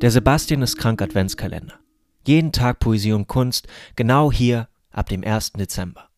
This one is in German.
Der Sebastian ist krank Adventskalender. Jeden Tag Poesie und Kunst, genau hier ab dem 1. Dezember.